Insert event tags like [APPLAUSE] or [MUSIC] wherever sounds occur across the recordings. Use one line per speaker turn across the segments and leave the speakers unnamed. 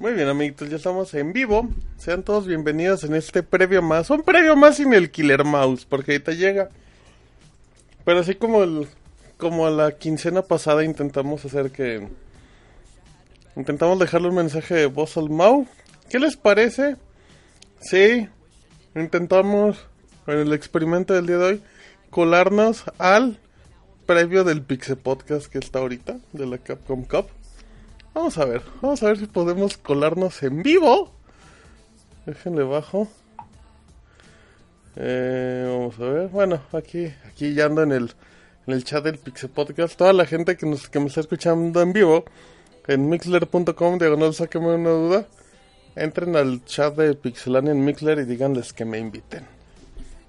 Muy bien, amiguitos, ya estamos en vivo. Sean todos bienvenidos en este previo más. Un previo más sin el Killer Mouse, porque ahorita llega. Pero así como el, como la quincena pasada intentamos hacer que. Intentamos dejarle un mensaje de voz al Mau. ¿Qué les parece? Sí, intentamos en el experimento del día de hoy colarnos al previo del Pixel Podcast que está ahorita, de la Capcom Cup. Vamos a ver, vamos a ver si podemos colarnos en vivo. Déjenle bajo. Eh, vamos a ver, bueno, aquí, aquí ya ando en el, en el chat del Pixel Podcast. Toda la gente que, nos, que me está escuchando en vivo, en mixler.com, diagonal, sáqueme una duda. Entren al chat de Pixelania en Mixler y díganles que me inviten.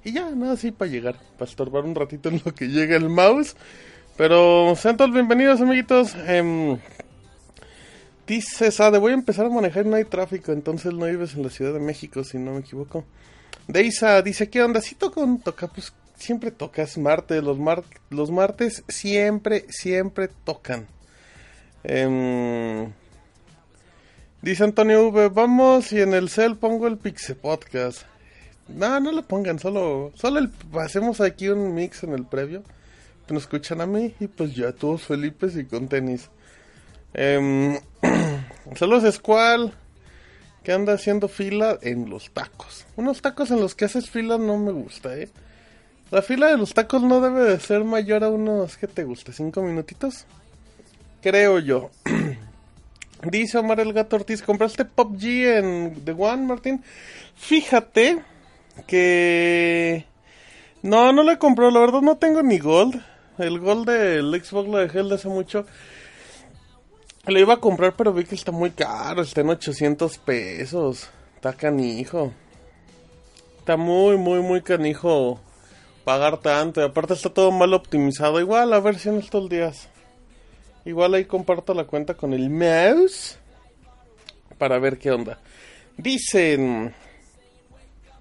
Y ya, nada así para llegar, para estorbar un ratito en lo que llega el mouse. Pero sean todos bienvenidos, amiguitos. Em, Dice Sade, voy a empezar a manejar no hay tráfico, entonces no vives en la Ciudad de México, si no me equivoco. Deisa dice, ¿qué onda? Si toco un toca, pues siempre tocas martes, los, mar los martes siempre, siempre tocan. Em, dice Antonio V, vamos y en el cel pongo el Pixe Podcast. No, no lo pongan, solo, solo el- hacemos aquí un mix en el previo. Nos escuchan a mí y pues ya todos felices y con tenis. Em, [CLEARS THROAT] saludos Squall, que anda haciendo fila en los tacos. Unos tacos en los que haces fila no me gusta, ¿eh? La fila de los tacos no debe de ser mayor a unos, ¿qué te gusta? ¿Cinco minutitos? Creo yo. [CLEARS THROAT] Dice Omar el Gato Ortiz, ¿compraste Pop G en The One, Martín? Fíjate que... No, no lo he comprado, la verdad no tengo ni Gold. El Gold del Xbox lo dejé desde hace mucho. Lo iba a comprar, pero vi que está muy caro. Está en 800 pesos. Está canijo. Está muy, muy, muy canijo pagar tanto. Y aparte está todo mal optimizado. Igual a ver si en estos días. Igual ahí comparto la cuenta con el mouse. Para ver qué onda. Dicen...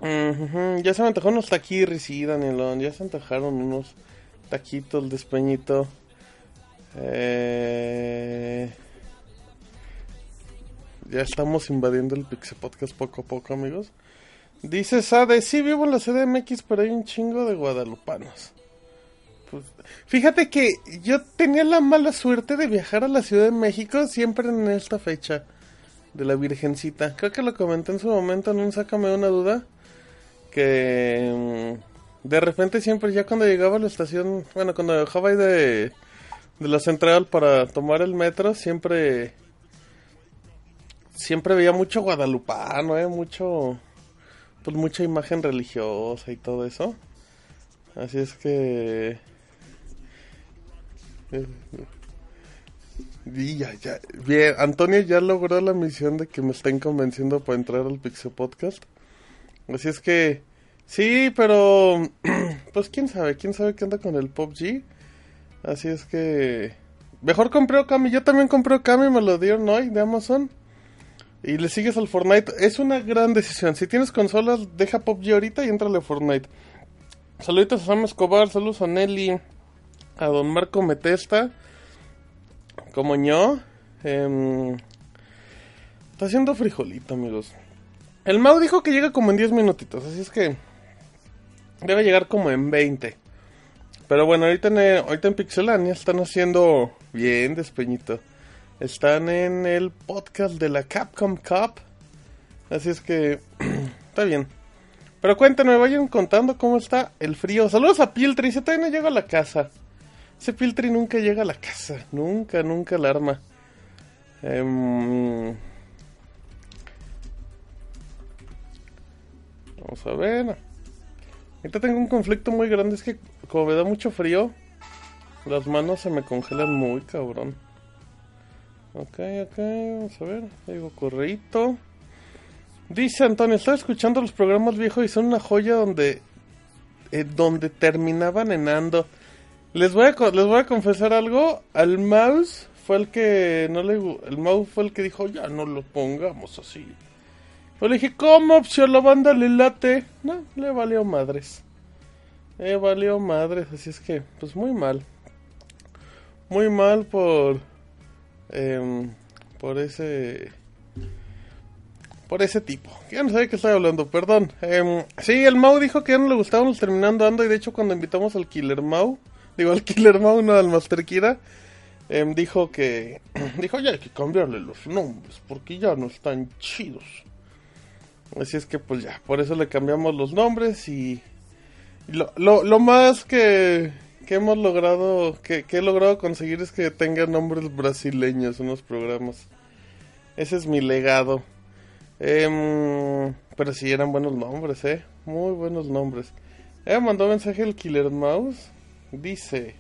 Ya se me antojaron unos taquirris, sí, Danielón. Ya se antojaron unos taquitos de espeñito. Eh... Ya estamos invadiendo el Pixel Podcast poco a poco, amigos. Dice Sade, sí vivo en la CDMX, pero hay un chingo de guadalupanos. Pues, fíjate que yo tenía la mala suerte de viajar a la Ciudad de México siempre en esta fecha de la Virgencita. Creo que lo comenté en su momento, no sácame una duda. Que mm, de repente siempre ya cuando llegaba a la estación, bueno, cuando bajaba ahí de, de la central para tomar el metro, siempre siempre veía mucho guadalupano, eh, mucho pues mucha imagen religiosa y todo eso. Así es que y ya, ya. Bien, Antonio ya logró la misión de que me estén convenciendo para entrar al Pixel Podcast. Así es que sí, pero [CLEARS THROAT] pues quién sabe, quién sabe qué anda con el Pop G. Así es que mejor compré Okami, yo también compré Okami, me lo dieron hoy de Amazon. Y le sigues al Fortnite. Es una gran decisión. Si tienes consolas, deja PUBG ahorita y entrale a Fortnite. Saluditos a Sam Escobar, saludos a Nelly, a Don Marco Metesta, como yo. Em, está haciendo frijolito, amigos. El Mau dijo que llega como en 10 minutitos, así es que debe llegar como en 20. Pero bueno, ahorita en, ahorita en Pixelania están haciendo bien despeñito. Están en el podcast de la Capcom Cup. Así es que [CLEARS THROAT] está bien. Pero cuéntenme, vayan contando cómo está el frío. Saludos a Piltri, dice todavía no llega a la casa. Ese Piltri nunca llega a la casa. Nunca, nunca la arma. Em, Vamos a ver. Ahorita tengo un conflicto muy grande. Es que como me da mucho frío, las manos se me congelan muy cabrón. Ok, ok, vamos a ver. Digo correíto. Dice Antonio, estaba escuchando los programas viejos y son una joya donde eh, donde terminaban en ando. Les voy a les voy a confesar algo, al mouse fue el que no le el mouse fue el que dijo, "Ya no lo pongamos así." Yo le dije, "¿Cómo a la banda le late?" No, le valió madres. Le valió madres, así es que pues muy mal. Muy mal por em, por ese por ese tipo. Ya no qué estoy hablando, perdón. Em, sí, el Mau dijo que ya no le gustaban terminando ando y de hecho cuando invitamos al Killer Mau, [LAUGHS] digo al Killer Mau, no al Master Kira, em, dijo que [CLEARS THROAT] dijo ya hay que cambiarle los nombres porque ya no están chidos. Así es que pues ya, por eso le cambiamos los nombres y, lo más que, que hemos logrado, que, he logrado conseguir es que tengan nombres brasileños en los programas. Ese es mi legado. Em, pero sí eran buenos nombres, eh. Muy buenos nombres. Eh, mandó mensaje el Killer Mouse. Dice: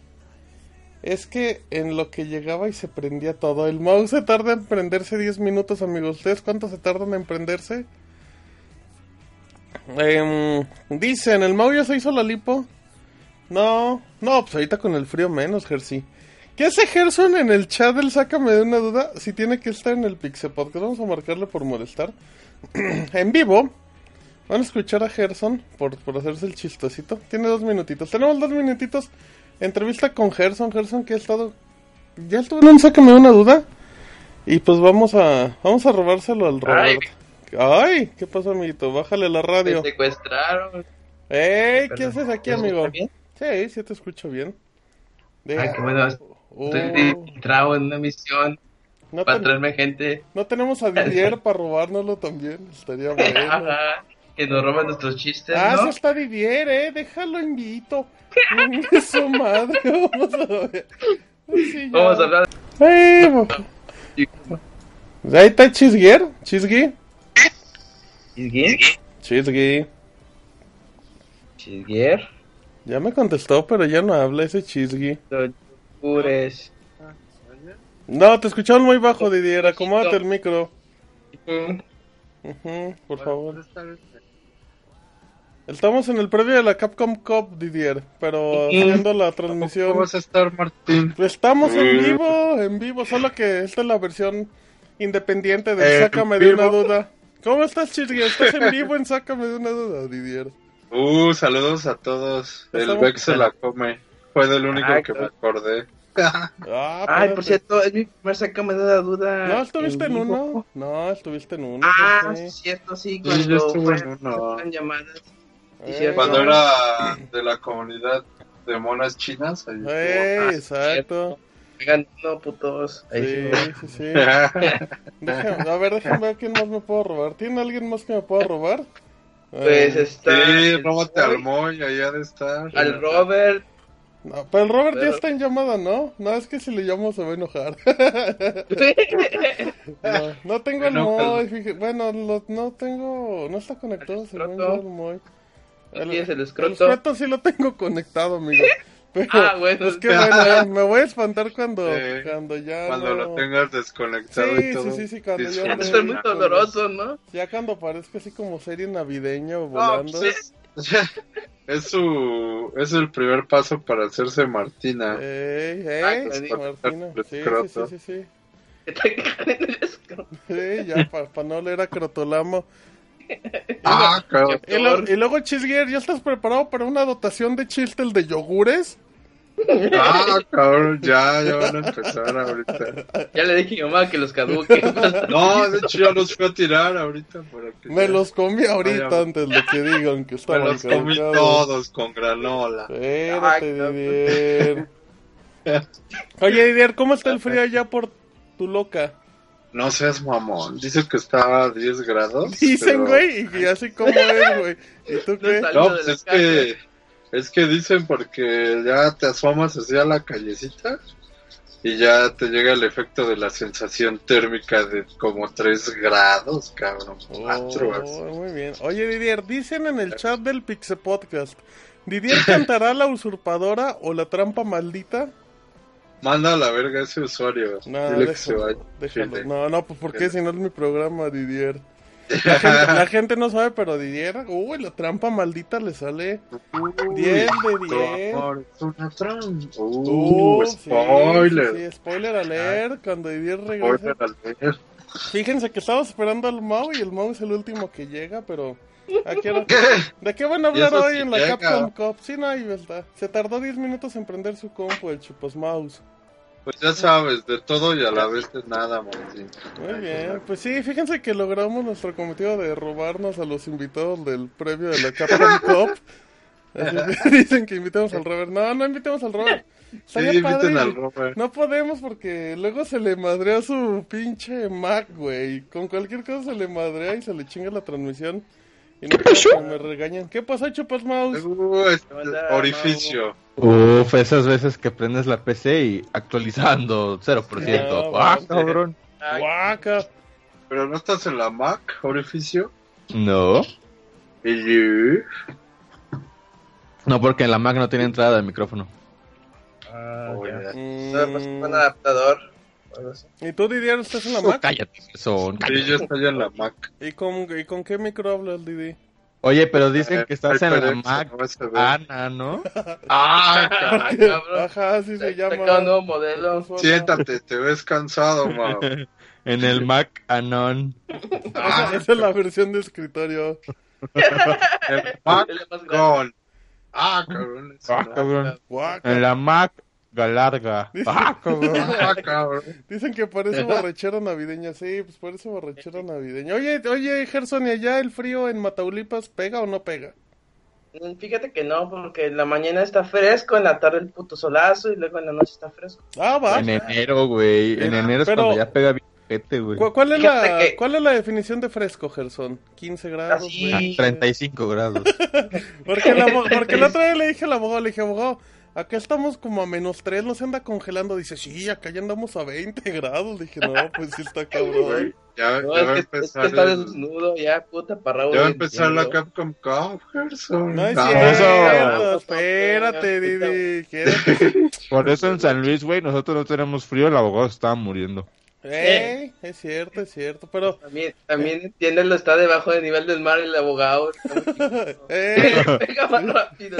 Es que en lo que llegaba y se prendía todo. El mouse se tarda en prenderse 10 minutos, amigos. ¿Ustedes cuánto se tardan en prenderse? Em, dicen: ¿El mouse ya se hizo la lipo? No, no, pues ahorita con el frío menos, Jersey. ¿Qué hace Gerson en el chat del Sácame de una duda? Si tiene que estar en el Pixel Podcast, vamos a marcarle por molestar. [CLEARS THROAT] en vivo, van a escuchar a Gerson por, por hacerse el chistosito. Tiene dos minutitos. Tenemos dos minutitos. Entrevista con Gerson. Gerson que ha estado. Ya estuvo en un Sácame de una duda. Y pues vamos a vamos a robárselo al. Robert. Ay, ¿qué pasó, amiguito? Bájale la radio.
Me secuestraron.
¡Ey! ¿Qué
Perdón.
haces aquí,
¿Me escucha
amigo?
bien?
Sí, sí te escucho bien. De-
Ay, qué bueno.
Oh,
Estoy entrado en una misión
no,
para
ten-
traerme gente
no tenemos a [LAUGHS] Didier para robárnoslo también. Estaría [LAUGHS] bueno.
Ajá, que nos roban nuestros chistes,
Ah,
¿no?
está Didier, eh. Déjalo invito. [LAUGHS] Su madre. Vamos a ver. Sí.
Vamos a hablar
bo- Ahí está Chisguier. Chisgui.
¿Chisguier?
Chisgui.
¿Chisguier?
Ya me contestó, pero ya no habla ese Chisgui.
Yogures.
No, te escucharon muy bajo, Didier. Acomódate el micro.
Mm,
por favor. Estamos en el previo de la Capcom Cup, Didier, pero haciendo la transmisión.
¿Cómo vas a estar, Martín?
Estamos en vivo, en vivo, solo que esta es la versión independiente de
¿En
Sácame de una duda. ¿Cómo estás, Chisgui? ¿Estás en vivo en Sácame de una duda, Didier?
Uh, saludos a todos. El Vex se la come. Fue del único
Ay,
que me acordé. [LAUGHS]
Ah,
Ay,
espérate.
por cierto, es mi primer sácame de la duda.
¿No estuviste en
vivo.
uno? No, estuviste en uno.
Ah, sí,
sí.
es cierto, sí,
Sí,
cuando
yo estuve en uno.
llamadas. Sí,
Eh,
cierto.
Cuando era de la comunidad de monas chinas. Ahí
Eh,
Ah,
exacto.
Hagan no, putos. Ahí
Sí,
sí.
sí, sí. [LAUGHS] Déjame- a ver, déjame ver quién más me puedo robar. ¿Tiene alguien más que me pueda robar?
Pues
Eh,
está.
sí,
el
róbate
Moy,
al Moy, allá de estar.
Al Robert.
no, pero el Robert ya está en llamada, ¿no? No, es que si le llamo se va a enojar. [LAUGHS] no, no tengo el Moy, fíjate. Bueno, lo- no tengo... No está conectado,
El
yo, el Moy.
¿No tienes el
El
escroto?
escroto sí lo tengo conectado, amigo. Pero,
Ah, bueno.
Es que bueno, ya me voy a espantar cuando,
Sí.
cuando ya
Cuando
no...
lo tengas desconectado
Sí,
y todo.
sí, sí, sí, cuando ya
Eso es muy doloroso, ¿no?
Ya cuando parezca así como serie navideña o
No,
volando.
pues es, [LAUGHS] es su es el primer paso para hacerse Martina.
Ey,
Ah,
ey,
claro.
Martina. Sí, sí, sí, sí, sí. Ya para no leer a Crotolamo.
Ah, cabrón.
Y, lo- y luego, Chisguier, ¿ya estás preparado para una dotación de chistes de yogures?
Ah, cabrón, ya, ya van a empezar ahorita.
Ya le dije a mi mamá que los caduque. [LAUGHS]
No, de hecho ya los fui a tirar ahorita para que
Me
ya-
los comí ahorita antes de que digan que [LAUGHS]
me
estaban
los comí
caducados.
todos con granola.
Espérate. Didier. [LAUGHS] Oye, Didier, ¿cómo está el frío allá por tu loca?
No seas mamón, dice que está a 10 grados. [LAUGHS]
Dicen,
pero-
güey, y así como es, güey. ¿Y tú [LAUGHS] qué?
No, pues es que es que dicen porque ya te asomas hacia la callecita y ya te llega el efecto de la sensación térmica de como 3 grados, cabrón. 4
Oh, muy bien. Oye, Didier, dicen en el chat del Pixe Podcast, ¿Didier cantará la usurpadora o la trampa maldita?
Manda a la verga ese usuario.
No,
Dile que se
déjalo,
vaya.
déjalo. No, no, pues ¿por qué? Si no es mi programa, Didier. [LAUGHS] La gente, la gente no sabe, pero Didier, uy, la trampa maldita le sale 10 de
Tu
10.
amor es una trampa.
Uh,
Uh, spoiler.
sí, sí, spoiler alert, cuando Didier regresa. Fíjense que estamos esperando al Mau y el Mau es el último que llega, pero... ¿a qué [LAUGHS] ¿De qué van a hablar hoy
sí
en la
llega.
Capcom Cup? Sí, no, ahí está. Se tardó 10 minutos en prender su compu, el Chupas Mouse.
Pues ya sabes, de todo y a la vez de nada, Martín.
Muy bien, pues sí, fíjense que logramos nuestro cometido de robarnos a los invitados del previo de la [LAUGHS] Capcom Cup. [LAUGHS] Dicen que invitemos al Robert. No, no invitemos al Robert.
Sí,
padre.
inviten al Robert.
No podemos porque luego se le madrea su pinche Mac, güey. Con cualquier cosa se le madrea y se le chinga la transmisión. Y no quiero que me regañan. ¿Qué pasó, Chupas Mouse?
Uh, este orificio.
Uf, esas veces que prendes la PC y actualizando 0%.
No,
¡Ah, cabrón!
Guaca.
Pero no estás en la Mac, orificio.
No.
Y you.
No, porque en la Mac no tiene entrada de micrófono.
ah,
Oh,
ya. No, pues,
Mm,
un adaptador. Algo así.
¿Y tú, Didier, estás en la
Oh,
Mac?
cállate, son.
Sí, yo estoy en la Mac.
¿Y con, ¿Y con qué micro hablas, Didi?
Oye, pero dicen que estás en la Mac. Ana, ¿no? [LAUGHS]
Ah, cabrón.
Ajá, así se llama.
nuevo modelo.
Siéntate, te ves cansado, Mau. [LAUGHS]
En el Mac Anon.
Esa, esa es la versión de escritorio.
El Mac. [LAUGHS] Gone. Ah, cabrón.
Ah, cabrón. En la Mac Galarga. Ah, cabrón. [LAUGHS]
Ah, cabrón.
Dicen que parece borrachera navideña. Sí, pues parece borrachera navideña. Oye, oye, Gerson, ¿y allá el frío en Mataulipas pega o no pega?
Mm, Fíjate que no, porque en la mañana está fresco, en la tarde el puto solazo y luego en la noche está fresco.
Ah, va.
En enero, güey. En enero es
Pero-
cuando ya pega bien güey.
¿Cu- ¿Cuál es, la,
que-
¿Cuál es la definición de fresco, Gerson? ¿15 grados?
Así.
Ah,
20?
35 grados. [LAUGHS]
Porque, la, porque la [LAUGHS] otra vez le dije al abogado, le dije, abogado, acá estamos como a menos 3, no se anda congelando. Dice, sí, acá ya andamos a 20 grados. Dije, no, pues sí está [LAUGHS] cabrón.
Ya,
No,
ya
es,
va a
que, es que
empezar.
está desnudo ya, puta parrado.
Ya va a empezar la. Capcom Cup, Gerson.
No es
Ah,
cierto,
eso-
espérate, Didi. [LAUGHS]
Por eso en San Luis, güey, nosotros no tenemos frío, el abogado se estaba muriendo.
Eh, es cierto, es cierto, pero...
También, también entiéndelo, está debajo del nivel del mar el abogado. [LAUGHS]
Eh.
Pega más rápido.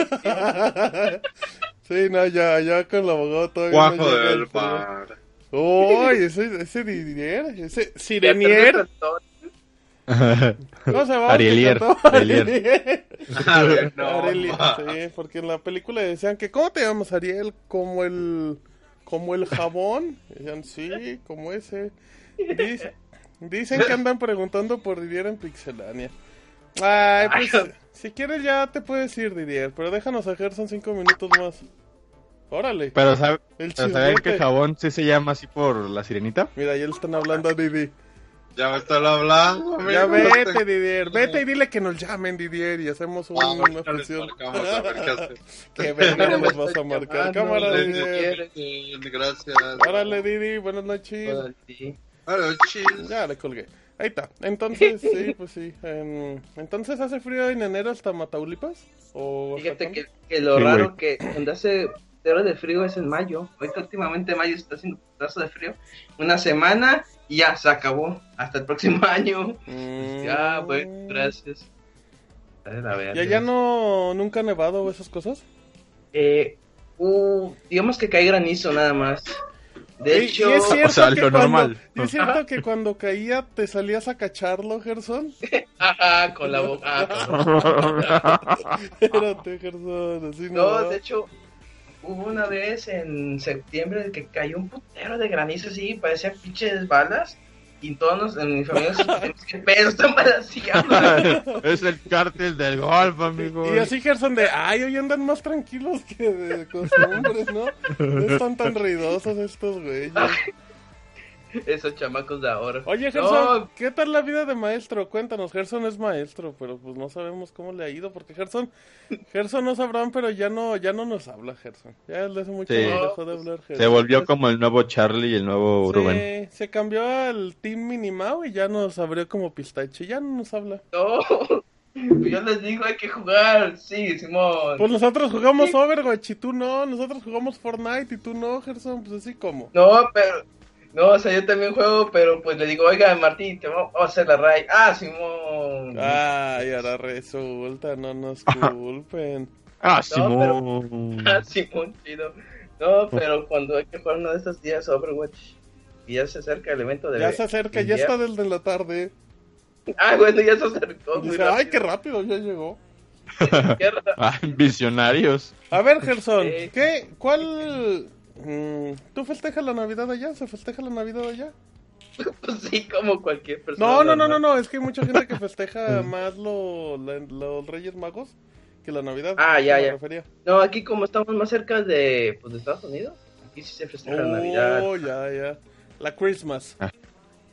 Sí, no, ya, ya con el abogado todavía no
del mar.
Uy, ese, ese Didier, ese Sirenier. ¿Cómo [LAUGHS] se llama?
Arielier? Arielier.
Arielier. [LAUGHS]
A ver, no,
Ariel,
ma.
sí, porque en la película decían que ¿cómo te llamas Ariel? Como el como el jabón. Decían, sí, como ese. Dice- dicen que andan preguntando por Didier en Pixelania. Ay, pues si quieres ya te puedes ir Didier, pero déjanos a Gerson cinco minutos más. Órale,
Pero, ¿sabe-
el
pero ¿saben que jabón sí se llama así por la sirenita?
Mira, ya le están hablando a Didi.
Ya me están hablando.
Ya
amigo.
vete, Didier, vete y dile que nos llamen, Didier, y hacemos un-
Ah,
una
hace. [LAUGHS]
Que
me
nos vas a marcar.
llamando,
Cámara, Didier.
Gracias.
Órale, Didi, buenas noches.
Hola, chill.
Ya le colgué. Ahí está. Entonces, [LAUGHS] sí, pues sí. en- Entonces, ¿hace frío en enero hasta Mataulipas? ¿O
Fíjate que, que lo
Sí,
raro
güey.
que hace cero de frío es en mayo. Ahorita últimamente mayo está haciendo putazo de frío. Una semana y ya se acabó. Hasta el próximo [LAUGHS] año.
Mm.
Ya, bueno, gracias. A ver.
¿Y allá no, nunca ha nevado esas cosas?
Eh, uh, digamos que cae granizo nada más. De
Y-
hecho,
y es cierto
O sea,
que
lo
cuando,
normal.
y es cierto que cuando caía te salías a cacharlo, Gerson. [LAUGHS]
ajá, con la boca. [LAUGHS]
Espérate, Gerson, así no.
No, de hecho, hubo una vez en septiembre que cayó un putero de granizo así, parecía pinches balas. Y todos nos- en mi familia [LAUGHS] ¿qué pedo están balaseando? [LAUGHS]
es el cártel del golf, amigo.
Y así Gerson de, ay, hoy andan más tranquilos que de costumbres, ¿no? [LAUGHS] No están tan ruidosos estos güeyes. [LAUGHS]
Esos chamacos de ahora.
Oye, Gerson,
No,
¿qué tal la vida de maestro? Cuéntanos, Gerson es maestro, pero pues no sabemos cómo le ha ido, porque Gerson, Gerson no sabrán, pero ya no, ya no nos habla, Gerson. Ya desde hace mucho
Sí.
dejó de hablar, Gerson.
Se volvió como el nuevo Charlie y el nuevo Rubén.
Sí, se cambió al Team Minimao y ya nos abrió como pistache, ya no nos habla.
no. Yo les digo, hay que jugar. Sí, Simón.
Pues nosotros jugamos Overwatch y tú no, nosotros jugamos Fortnite y tú no, Gerson, pues así como.
No, pero. No, o sea, yo también juego, pero pues le digo, oiga, Martín, te vamos a hacer la raid. Ah, Simón.
Ay, ahora resulta, no nos culpen.
Ah,
No, pero-
Simón. [LAUGHS]
Ah, Simón, chido. No, pero cuando hay que jugar uno de estos días Overwatch y ya se acerca el evento de.
Ya se acerca, ya está desde la tarde.
Ah, bueno, ya se acercó.
Dice, ay, qué rápido, ya llegó. [LAUGHS]
Ah, visionarios.
A ver, Gerson. ¿qué, cuál... mm, ¿Tú festejas la Navidad allá? ¿Se festeja la Navidad allá?
Pues [LAUGHS] sí, como cualquier persona.
No, no, no, no, no, es que hay mucha gente que [LAUGHS] festeja más lo, la- los Reyes Magos que la Navidad.
Ah, ya, ya.
refería.
No, aquí como estamos más cerca de, pues, de Estados Unidos, aquí sí se festeja la Navidad.
Oh, ya, ya. La Christmas.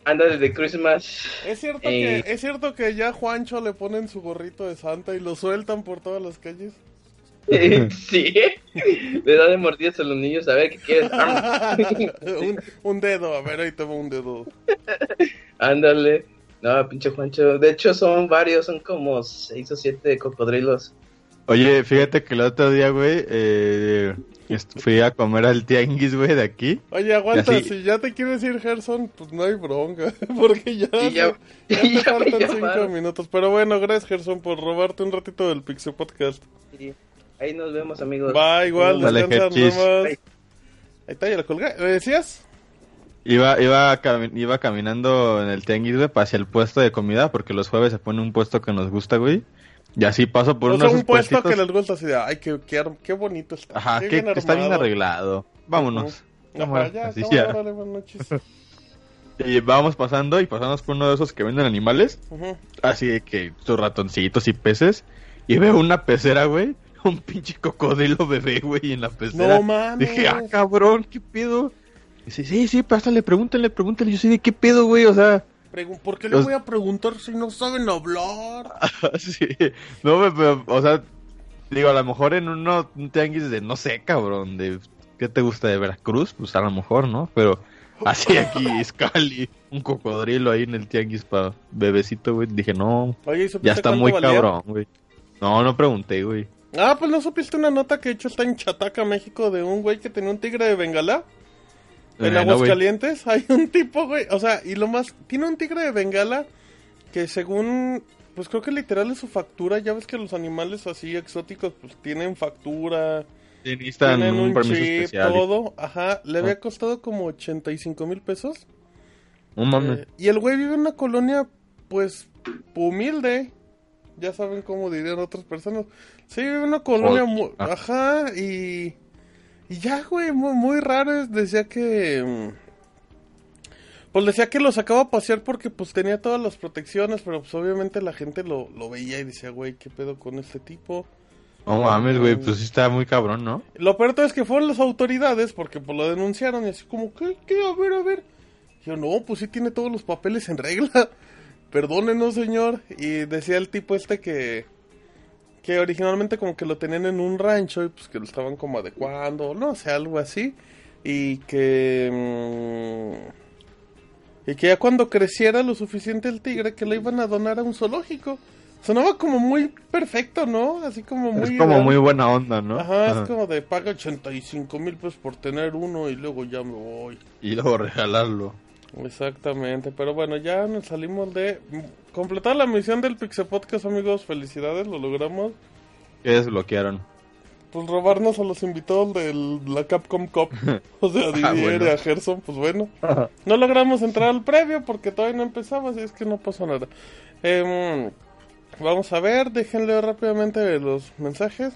Anda desde Christmas.
Es cierto,
Eh.
que, es cierto que ya Juancho le ponen su gorrito de Santa y lo sueltan por todas las calles. [LAUGHS] [LAUGHS]
sí, le da de mordidas a los niños a ver qué quieres. [LAUGHS]
un, un dedo, a ver, ahí te va un dedo.
Ándale. No, pinche Juancho. De hecho, son varios, son como seis o siete cocodrilos.
Oye, fíjate que el otro día, güey, eh, Fui a comer al tianguis, güey, de aquí.
Oye, aguanta,
así-
si ya te quieres ir, Gerson, pues no hay bronca, porque ya,
Y ya-
te, ya te
y ya me
faltan cinco minutos. Pero bueno, gracias, Gerson, por robarte un ratito del Pixel Podcast.
Sí. Ahí nos vemos, amigos.
Va, igual,
Dale.
Ahí está, ya la colgué. ¿Me decías?
Iba, iba, cami- iba caminando en el tianguis, güey, hacia el puesto de comida, porque los jueves se pone un puesto que nos gusta, güey. Y así paso por
o
uno
sea,
de
un puesto
puestitos.
que les gusta así de, ay, qué, qué, bonito está.
Ajá,
qué
que
bien
está bien
armado".
arreglado. Vámonos.
Ajá,
Vámonos,
ya,
así
cámara,
ya.
órale, buenas noches.
Y vamos pasando y pasamos por uno de esos que venden animales.
Ujú.
Así de que sus ratoncitos y peces. Y veo una pecera, güey. Un pinche cocodrilo bebé, güey, en la pecera.
No mames.
Dije, ah, cabrón, ¿qué pedo? Dice, sí, sí, pásale, pregúntale, pregúntale. Yo sí, ¿de qué pedo, güey? O sea,
¿Por qué le
Los-
voy a preguntar si no saben hablar? [LAUGHS]
sí. No, me- o sea, digo, a lo mejor en uno, un tianguis de, no sé, cabrón, de, ¿qué te gusta de Veracruz? Pues a lo mejor, ¿no? Pero así aquí, [LAUGHS] Scali, un cocodrilo ahí en el tianguis para bebecito, güey. Dije, no,
Oye, ¿y
ya está muy
valía?
cabrón, güey. No, no pregunté, güey.
Ah, pues no supiste una nota que he hecho está en Chataca, México, de un güey que tenía un tigre de Bengala. En
Eh, no.
Aguascalientes [LAUGHS] hay un tipo, güey. O sea, y lo más. Tiene un tigre de Bengala que según. Pues creo que literal es su factura. Ya ves que los animales así exóticos, pues tienen factura.
Sí, necesitan
tienen
un,
un
permiso
chip,
especial.
todo. Ajá. Le había
Ah.
costado como 85 mil pesos.
No mames.
Eh, y el güey vive en una colonia, pues, humilde. Ya saben cómo dirían otras personas. Sí, una colonia
Joder.
muy...
Ah.
Ajá, y... Y ya, güey, muy, muy raro. es- Decía que... mm, Pues decía que lo sacaba a pasear porque pues tenía todas las protecciones, pero pues obviamente la gente lo, lo veía y decía, güey, ¿qué pedo con este tipo?
No mames, güey, pues sí está muy cabrón, ¿no?
Lo peor todo es que fueron las autoridades porque pues lo denunciaron y así como, ¿qué? ¿Qué? A ver, a ver. Y yo, no, pues sí tiene todos los papeles en regla. Perdónenos, señor. Y decía el tipo este que... Que originalmente como que lo tenían en un rancho y pues que lo estaban como adecuando, no sé, algo así. Y que... mm, y que ya cuando creciera lo suficiente el tigre que lo iban a donar a un zoológico. Sonaba como muy perfecto, ¿no? Así como muy...
es como
ideal.
muy buena onda, ¿no?
Ajá,
Ajá.
es como de paga 85 mil pesos por tener uno y luego ya me voy.
Y luego regalarlo.
Exactamente, pero bueno, ya nos salimos de completar la misión del Pixel Podcast, amigos. Felicidades, lo logramos.
Que desbloquearon.
Pues robarnos a los invitados de la Capcom Cup. [LAUGHS] O sea, Didier
Ah, bueno.
y a Gerson, pues bueno. No logramos entrar al previo porque todavía no empezamos y es que no pasó nada. Em, vamos a ver, déjenle rápidamente los mensajes.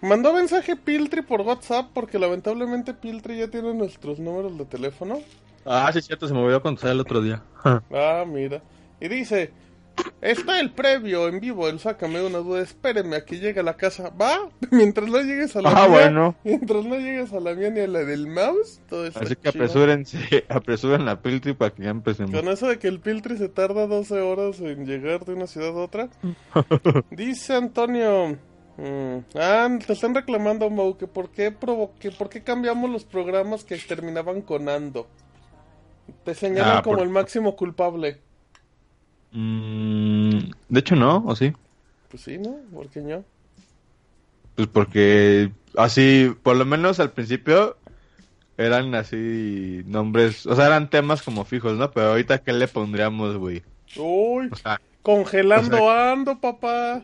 Mandó mensaje Piltri por WhatsApp porque lamentablemente Piltri ya tiene nuestros números de teléfono.
Ah, sí, es cierto, se me olvidó contestar el otro día.
Ah, mira. Y dice, está el previo en vivo, el sácame una duda, espérenme a que llegue a la casa. ¿Va? [LAUGHS] Mientras no llegues a la
Ah,
mía,
bueno.
mientras no llegues a la mía ni a la del mouse, todo
Así que
chido.
apresúrense, [LAUGHS] apresuren la Piltri para que ya empecemos.
Con eso de que el Piltri se tarda 12 horas en llegar de una ciudad a otra. [LAUGHS] Dice Antonio. mm, ah, te están reclamando, Mau, que por qué, por qué cambiamos los programas que terminaban con Ando. Te señalan
Ah,
como
por-
el máximo culpable.
Mm, de hecho, no, ¿o sí?
Pues sí, ¿no? ¿Por qué no?
Pues porque así, por lo menos al principio, eran así nombres, o sea, eran temas como fijos, ¿no? Pero ahorita, ¿qué le pondríamos, güey?
Uy,
O sea,
congelando Ando, papá.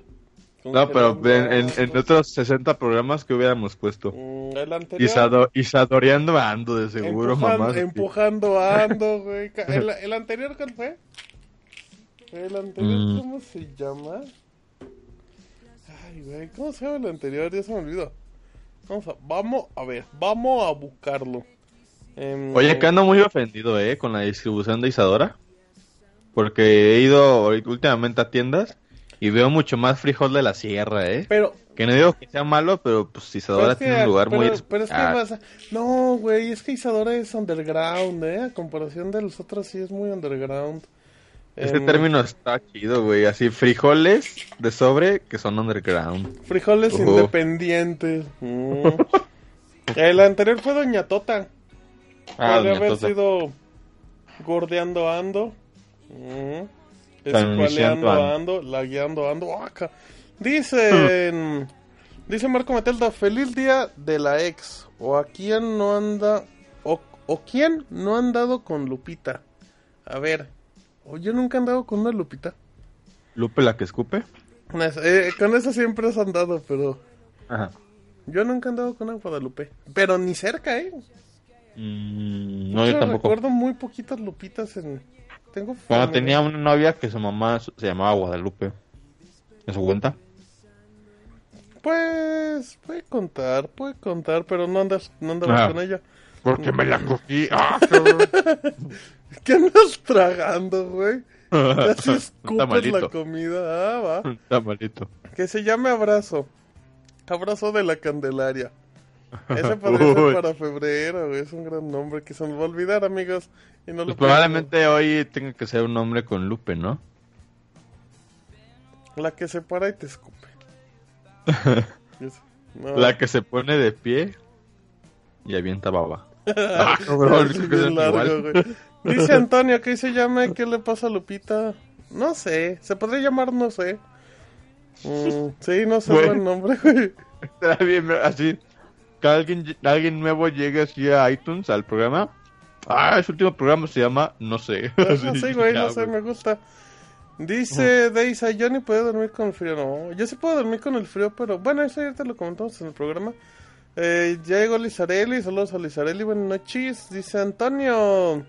No, pero
Congelando
en, en- en
Ando.
otros 60 programas que hubiéramos puesto.
Mm, el anterior.
Isado- Isadoreando ando, de seguro,
Empujan-
mamá.
Empujando ando, güey. [LAUGHS] ¿El, el anterior cuál fue? El anterior,
Mm.
¿cómo se llama? Ay, güey, ¿cómo se llama el anterior? Ya se me olvidó. Vamos a, vamos a ver, vamos a buscarlo. Em,
Oye, que ando muy ofendido, ¿eh? Con la distribución de Isadora. Porque he ido últimamente a tiendas y veo mucho más frijol de la sierra, ¿eh?
Pero,
Que no digo que sea malo, pero pues
pero
Isadora
que,
tiene un lugar muy...
pero, pero es que
Ah,
vas a- No, güey, es que Isadora es underground, ¿eh? A comparación de los otros sí es muy underground.
Ese
Em,
término está chido, güey. Así, frijoles de sobre que son underground.
Frijoles independientes. Mm. El anterior fue Doña Tota.
Ah,
Podría haber
Tota.
sido Gordeando Ando. Mm. Escualeando
Ando.
Ando. Lagueando Ando. Ah, ca- Dicen. [LAUGHS] Dice Marco Metelda, feliz día de la ex. O a quién no anda. O, o quién no ha andado con Lupita. A ver. O yo nunca he andado con una Lupita.
Lupe la que escupe.
Con esa- eh, con eso siempre has andado, pero.
Ajá.
Yo nunca he andado con una Guadalupe. Pero ni cerca, ¿eh?
Mm, no, yo
hecho,
tampoco.
Recuerdo muy poquitas Lupitas en. Tengo.
Cuando tenía una novia que su mamá se llamaba Guadalupe. ¿Eso cuenta?
Pues. Puede contar, puede contar, pero no andas, no andabas
Ah.
con ella.
Porque me la cogí. [LAUGHS] ¡Ah!
¿Qué andas tragando, güey? [LAUGHS] Casi escupes la comida. Ah, va.
Un tamalito.
Que se llame Abrazo. Abrazo de la Candelaria. [LAUGHS] Ese [LAUGHS] podría ser para febrero, güey. Es un gran nombre que se nos va a olvidar, amigos. Y no
Pues
lo
probablemente hoy tenga que ser un hombre con Lupe, ¿no?
La que se para y te escupe. [LAUGHS] No.
La que se pone de pie y avienta baba. Ah,
Sí, largo. Dice Antonio que se llame ¿Qué le pasa a Lupita? No sé. Se podría llamar No sé. Mm, sí, no sé
Güey.
buen nombre, güey.
Estará bien, así. Que alguien, alguien nuevo llegue así a iTunes al programa. Ah, su último programa se llama No sé.
No
Así,
sé, güey, no sé, me gusta. Dice Deisa, yo ni puedo dormir con el frío. No, yo sí puedo dormir con el frío, pero bueno, eso ya te lo comentamos en el programa. Eh, ya llegó Lizarelli, saludos a Lizarelli, buenas noches. Dice Antonio,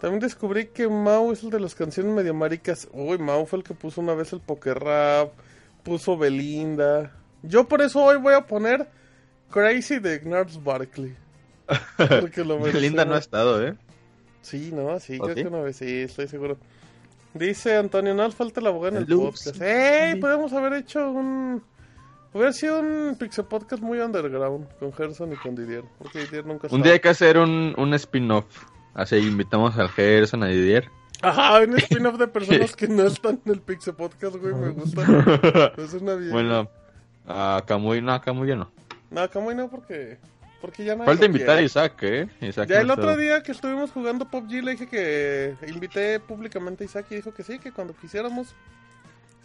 también descubrí que Mau es el de las canciones medio maricas. Uy, Mau fue el que puso una vez el poker rap, puso Belinda. Yo por eso hoy voy a poner Crazy de Gnarls Barkley. [LAUGHS]
Linda no ha estado, ¿eh?
Sí, no, sí,
¿O
creo
sí?
que una vez sí, estoy seguro. Dice Antonio, no falta el abogado en el
Loops.
podcast. ¡Ey! Podemos haber hecho un... Hubiera sido un Pixel Podcast muy underground con Gerson y con Didier. Porque Didier nunca
Un día hay que hacer un, un spin-off. Así invitamos al Gerson, a Didier.
Ajá, un spin-off de [LAUGHS] personas que no están en el Pixel Podcast, güey, me gusta. [LAUGHS] Es una bien.
Bueno, a Camuy, no, a Camuy no.
No, Camuy no, porque... Porque ya
Falta invitar a Isaac, ¿eh? Isaac
Ya el otro día que estuvimos jugando PUBG le dije que invité públicamente a Isaac y dijo que sí, que cuando quisiéramos.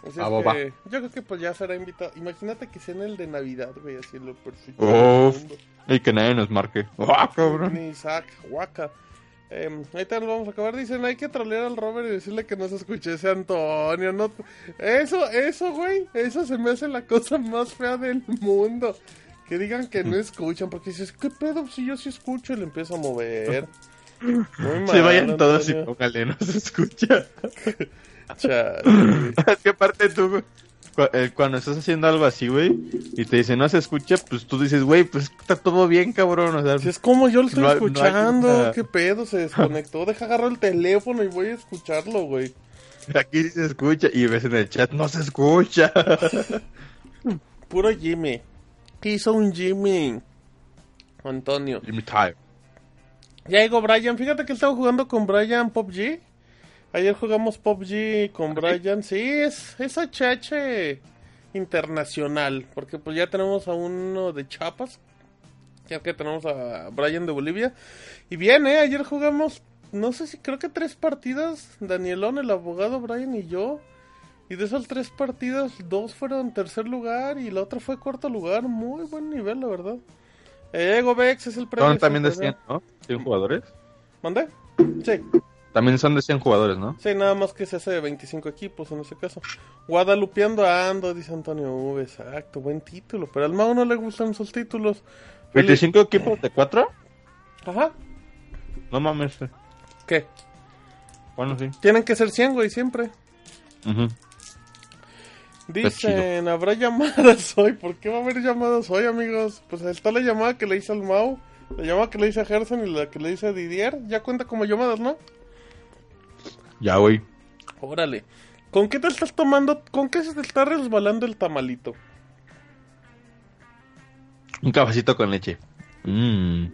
Así
Ah,
es que yo creo que pues ya será invitado. Imagínate que sea en el de Navidad, güey, así lo perfecto. Mundo.
Y que nadie nos marque. ¡Ah, cabrón!
Ni Isaac, guaca. Eh, ahorita nos vamos a acabar. Dicen, hay que trolear al Robert y decirle que no se escuche ese Antonio. No... Eso, eso, güey. Eso se me hace la cosa más fea del mundo. Que digan que no escuchan. Porque dices, ¿qué pedo? Si yo sí escucho y le empiezo a mover. [LAUGHS] Muy
Se
mal,
vayan todos y
Antonio.
póngale, no se escucha. [LAUGHS]
Chale, [LAUGHS]
es que aparte tú, eh, cuando estás haciendo algo así, güey, y te dicen no se escucha, pues tú dices, güey, pues está todo bien, cabrón. O sea,
Si es como yo lo estoy
No no hay
escuchando. ¿Qué pedo? Se desconectó. Deja agarrar el teléfono y voy a escucharlo, güey.
aquí sí se escucha. Y ves en el chat, no se escucha.
Puro Jimmy. ¿Qué hizo un Jimmy? Antonio.
Jimmy Time.
Ya llegó Brian. Fíjate que estaba jugando con Brian PUBG. Ayer jugamos PUBG con Brian. Sí, es, es HH internacional. Porque pues ya tenemos a uno de Chiapas. Ya que tenemos a Brian de Bolivia. Y bien, ¿eh? Ayer jugamos, no sé si creo que tres partidas. Danielón, el abogado, Brian y yo. Y de esas tres partidas, dos fueron tercer lugar y la otra fue cuarto lugar. Muy buen nivel, la verdad. Eh, Ego Vex es el premio.
Son también de
sin poder.
100, ¿no? 100 jugadores.
¿Mandé? Sí.
También son de 100 jugadores, ¿no?
Sí, nada más que se hace de 25 equipos en ese caso. Guadalupeando ando, dice Antonio V. Exacto, buen título. Pero al Mau no le gustan esos títulos. Feliz-
¿25 equipos de 4?
Ajá.
No mames. eh.
¿Qué?
Bueno, sí.
Tienen que ser 100, güey, siempre.
Ujú.
Dicen, ¿habrá llamadas [LAUGHS] hoy? ¿Por qué va a haber llamadas hoy, amigos? Pues está la llamada que le hice al Mau, la llamada que le hice a Gerson y la que le hice a Didier. Ya cuenta como llamadas, ¿no?
Ya, güey.
Órale. ¿Con qué te estás tomando? ¿Con qué se te está resbalando el tamalito?
Un cafecito con leche. Mmm.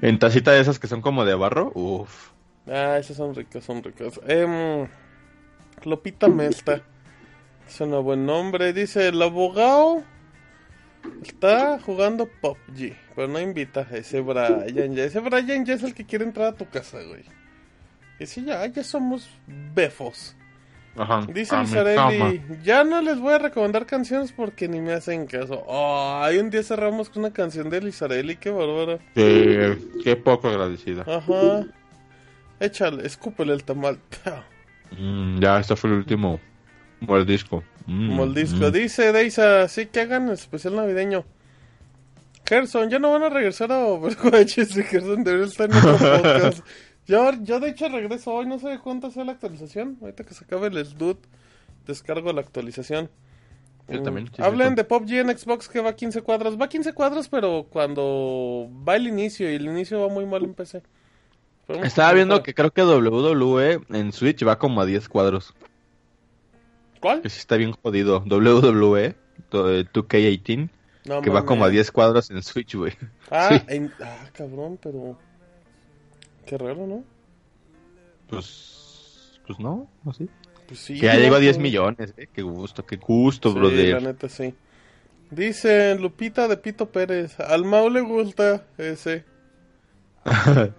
En tacita de esas que son como de barro. Uf.
Ah, esas son ricas, son ricas. Em, Lopita Mesta. Suena buen nombre. Dice, el abogado está jugando PUBG, pero no invita a ese Brian. Ya. Ese Brian ya es el que quiere entrar a tu casa, güey. Y sí, ya, ya somos befos.
Ajá.
Dice
cama.
ya no les voy a recomendar canciones porque ni me hacen caso. Oh, hay un día cerramos con una canción de Lizarelli, qué bárbara.
Qué, qué poco agradecida.
Ajá. Échale, escúpele el tamal. [LAUGHS]
Mm, ya, este fue el último mordisco. Mm,
Moldisco.
mm.
Dice Deisa, sí que hagan especial navideño. Gerson, ya no van a regresar a Overwatch. [LAUGHS] Ese Gerson debería estar en otro [LAUGHS] podcast. Yo, yo de hecho regreso hoy, no sé de cuánto sea la actualización. Ahorita que se acabe el SDUT, descargo la actualización.
Yo
Mm,
también, sí,
Hablen
sí.
de PUBG en Xbox que va a 15 cuadros. Va a 15 cuadros, pero cuando va el inicio y el inicio va muy mal en PC.
Estaba viendo que creo que WWE en Switch va como a 10 cuadros.
¿Cuál?
Que sí está bien jodido. WWE to- eh, 2K18.
No
que va como a
mames.
10 cuadros en Switch, güey.
Ah,
Sí.
en- ah, cabrón, pero. Qué raro, ¿no?
Pues. Pues no, así.
Pues sí.
Que ya
¿no?
llegó a 10
Pues-
millones, eh. Qué gusto, qué gusto,
Sí, la
brother.
neta sí. Dice Lupita de Pito Pérez. Al Mau le gusta ese. [LAUGHS]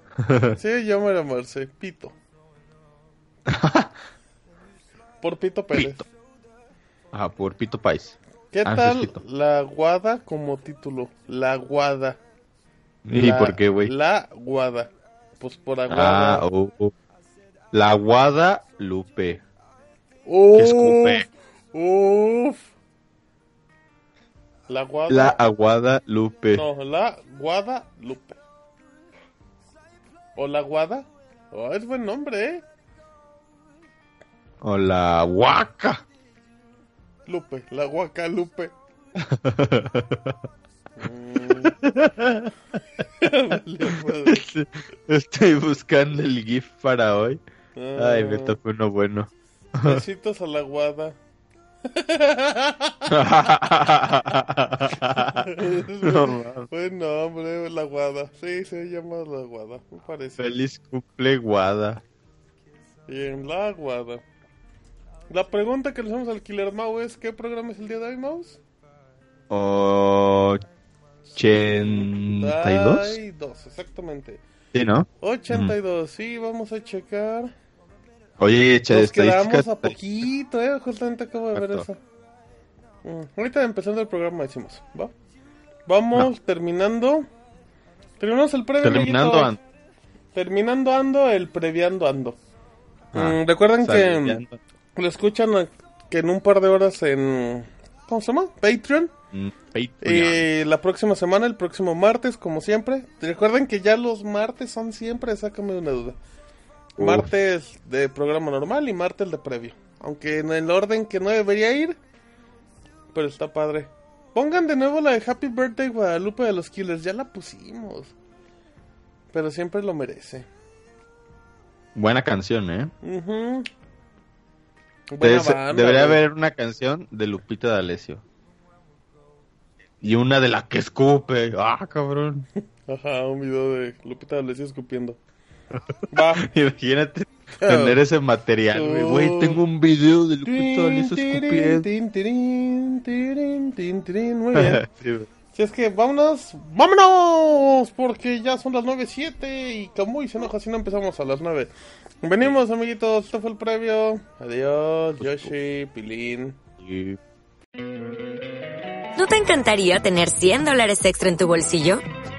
Sí, yo me llamarse Pito. [LAUGHS] Por Pito Pérez.
Pito. Ajá, por Pito Pais.
¿Qué
Ah,
tal
Pito.
la guada como título? La guada.
¿Y
La-
por qué, güey?
La guada. Pues por aguada.
Ah, oh, oh. La Guadalupe.
Uf,
que escupe.
Uf. La guada.
La Aguadalupe.
No, la Guadalupe. ¿O la Guada? Oh, es buen nombre, ¿eh?
O la Huaca.
Lupe, la. Mm. Valió madre.
Estoy buscando el GIF para hoy. Ay, me
Ah,
tocó uno bueno.
Besitos a la Guada. [LAUGHS]
No mames.
Buen nombre, la Guada. Sí, se llama la Guada, me parece.
Feliz cumple, Guada.
Bien, la Guada. La pregunta que le hacemos al Killer Mau es: ¿qué programa es el día de hoy, Mouse?
82.
Ay, dos, exactamente.
Sí, ¿no?
82, sí, vamos a checar.
Oye, echa
Nos quedamos a poquito, eh. Justamente acabo de ver eso. Mm, Ahorita empezando el programa decimos, ¿va? Vamos terminando. Terminamos el previo.
Terminando,
amiguitos.
an-
Terminando ando, el previando ando.
Ah,
Mm, recuerden que. Lo escuchan que en un par de horas en. ¿Cómo se llama? Patreon.
Mm, Patreon.
Y la próxima semana, el próximo martes, como siempre. Recuerden que ya los martes son siempre, sácame una duda.
Uf.
Martes de programa normal y martes de previo. Aunque en el orden que no debería ir. Pero está padre. Pongan de nuevo la de Happy Birthday Guadalupe de los Killers. Ya la pusimos. Pero siempre lo merece.
Buena canción, ¿eh?
Ujú. Buena
ser-
banda,
debería
güey.
haber una canción de Lupita D'Alessio. Y una de la que escupe. Ah, cabrón. [LAUGHS]
Ajá, un video de Lupita D'Alessio escupiendo. [LAUGHS] Va.
Imagínate tener ese material, güey. Güey, tengo un video de Lupita D'Alessio escupiendo.
Tin, tirín, tirín, tin, tirín. Muy [LAUGHS] bien.
Sí, güey.
Si es que vámonos, vámonos, porque ya son las 9.07 y Camuy se enoja si no empezamos a las 9. Venimos, amiguitos, esto fue el previo. Adiós, Yoshi, Pilín.
¿No te encantaría tener 100 dólares extra en tu bolsillo?